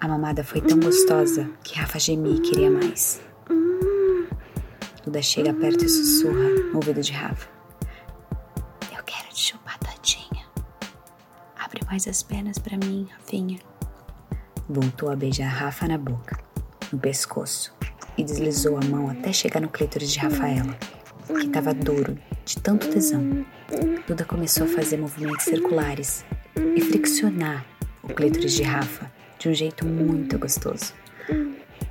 A mamada foi tão gostosa que Rafa gemia e queria mais. Duda chega perto e sussurra no ouvido de Rafa. Eu quero te chupar todinha. Abre mais as pernas para mim, Rafinha. Voltou a beijar Rafa na boca, no pescoço, e deslizou a mão até chegar no clítoris de Rafaela, que estava duro de tanto tesão. Duda começou a fazer movimentos circulares e friccionar o clítoris de Rafa de um jeito muito gostoso.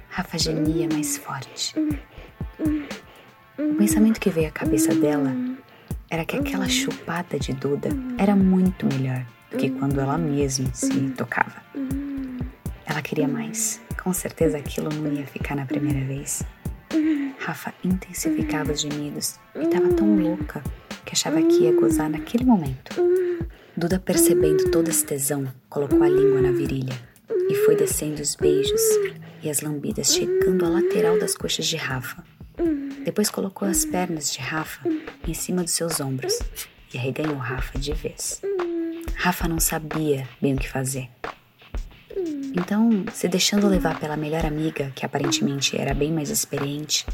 Rafa gemia mais forte. O pensamento que veio à cabeça dela era que aquela chupada de Duda era muito melhor do que quando ela mesma se tocava. Ela queria mais. Com certeza aquilo não ia ficar na primeira vez. Rafa intensificava os gemidos e estava tão louca que achava que ia gozar naquele momento. Duda, percebendo todo esse tesão, colocou a língua na virilha e foi descendo os beijos e as lambidas, chegando à lateral das coxas de Rafa. Depois colocou as pernas de Rafa em cima dos seus ombros e arreganhou Rafa de vez. Rafa não sabia bem o que fazer. Então, se deixando levar pela melhor amiga, que aparentemente era bem mais experiente,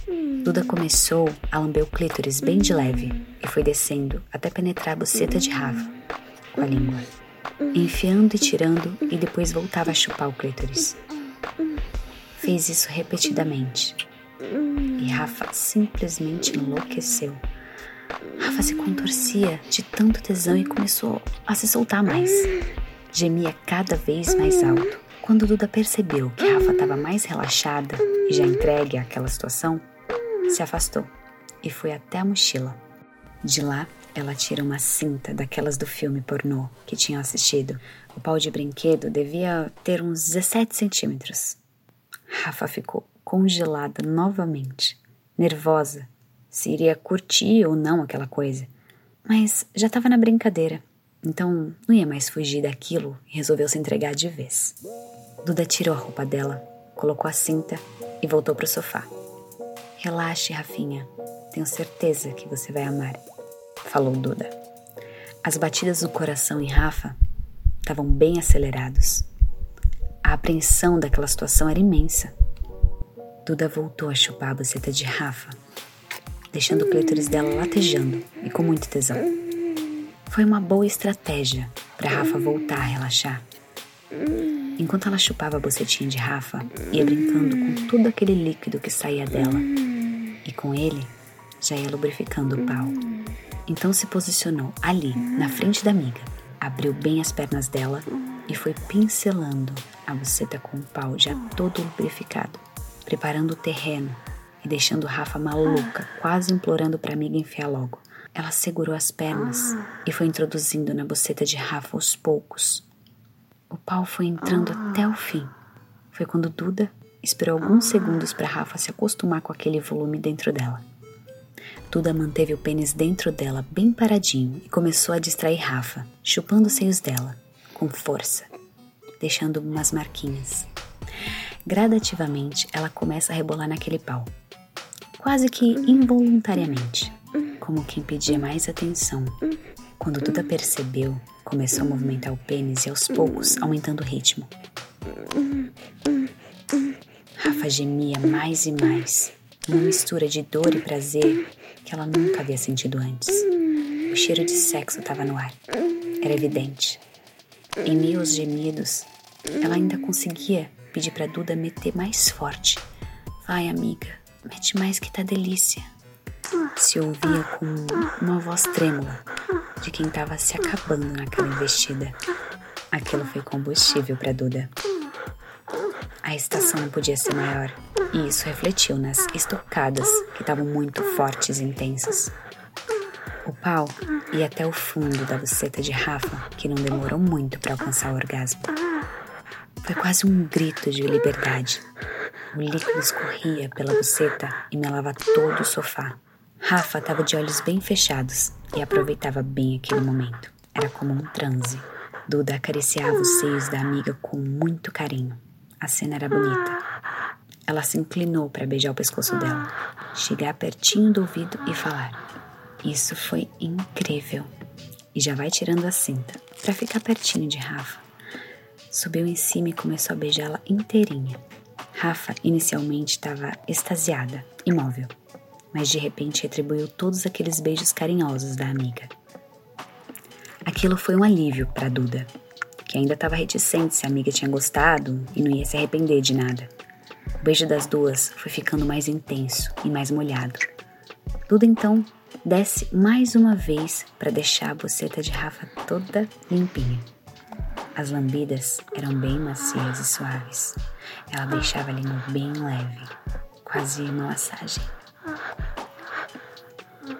Duda começou a lamber o clítoris bem de leve e foi descendo até penetrar a buceta de Rafa com a língua, enfiando e tirando e depois voltava a chupar o clítoris. Fez isso repetidamente e Rafa simplesmente enlouqueceu. Rafa se contorcia de tanto tesão e começou a se soltar mais. Gemia cada vez mais alto. Quando Duda percebeu que Rafa estava mais relaxada e já entregue àquela situação, se afastou e foi até a mochila. De lá, ela tira uma cinta daquelas do filme pornô que tinham assistido. O pau de brinquedo devia ter uns 17 centímetros. Rafa ficou congelada novamente, nervosa, se iria curtir ou não aquela coisa. Mas já estava na brincadeira, então não ia mais fugir daquilo e resolveu se entregar de vez. Duda tirou a roupa dela, colocou a cinta e voltou para o sofá. Relaxe, Rafinha. Tenho certeza que você vai amar, falou Duda. As batidas do coração em Rafa estavam bem acelerados. A apreensão daquela situação era imensa. Duda voltou a chupar a buceta de Rafa, deixando o clítoris dela latejando e com muito tesão. Foi uma boa estratégia para Rafa voltar a relaxar. Enquanto ela chupava a bucetinha de Rafa, ia brincando com todo aquele líquido que saía dela. E com ele, já ia lubrificando o pau. Então se posicionou ali, na frente da amiga, abriu bem as pernas dela e foi pincelando a buceta com o pau já todo lubrificado preparando o terreno e deixando Rafa maluca, quase implorando para a amiga enfiar logo. Ela segurou as pernas e foi introduzindo na buceta de Rafa aos poucos. O pau foi entrando até o fim. Foi quando Duda esperou alguns segundos para Rafa se acostumar com aquele volume dentro dela. Duda manteve o pênis dentro dela bem paradinho e começou a distrair Rafa, chupando os seios dela, com força, deixando umas marquinhas. Gradativamente, ela começa a rebolar naquele pau, quase que involuntariamente, como quem pedia mais atenção. Quando Duda percebeu, começou a movimentar o pênis e aos poucos aumentando o ritmo. Rafa gemia mais e mais, uma mistura de dor e prazer que ela nunca havia sentido antes. O cheiro de sexo estava no ar, era evidente. Em meio aos gemidos, ela ainda conseguia pedir para Duda meter mais forte. Vai, amiga, mete mais que tá delícia. Se ouvia com uma voz trêmula de quem tava se acabando naquela investida. Aquilo foi combustível para Duda. A estação não podia ser maior, e isso refletiu nas estocadas que estavam muito fortes e intensas. O pau ia até o fundo da buceta de Rafa, que não demorou muito para alcançar o orgasmo. Foi quase um grito de liberdade. O líquido escorria pela buceta e melava todo o sofá. Rafa estava de olhos bem fechados e aproveitava bem aquele momento. Era como um transe. Duda acariciava os seios da amiga com muito carinho. A cena era bonita. Ela se inclinou para beijar o pescoço dela, chegar pertinho do ouvido e falar: Isso foi incrível. E já vai tirando a cinta para ficar pertinho de Rafa subiu em cima e começou a beijá-la inteirinha. Rafa inicialmente estava extasiada, imóvel, mas de repente retribuiu todos aqueles beijos carinhosos da amiga. Aquilo foi um alívio para Duda, que ainda estava reticente se a amiga tinha gostado e não ia se arrepender de nada. O beijo das duas foi ficando mais intenso e mais molhado. Duda então desce mais uma vez para deixar a boceta de Rafa toda limpinha. As lambidas eram bem macias e suaves. Ela deixava a língua bem leve, quase uma massagem.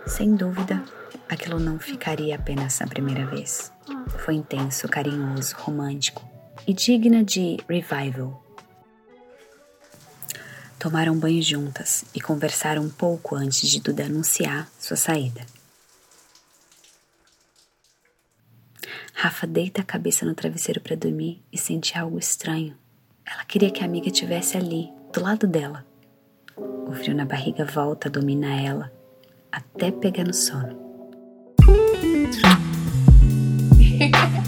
Sem dúvida, aquilo não ficaria apenas na primeira vez. Foi intenso, carinhoso, romântico e digna de revival. Tomaram banho juntas e conversaram um pouco antes de Duda anunciar sua saída. Rafa deita a cabeça no travesseiro para dormir e sente algo estranho. Ela queria que a amiga estivesse ali, do lado dela. O frio na barriga volta a dominar ela até pegar no sono.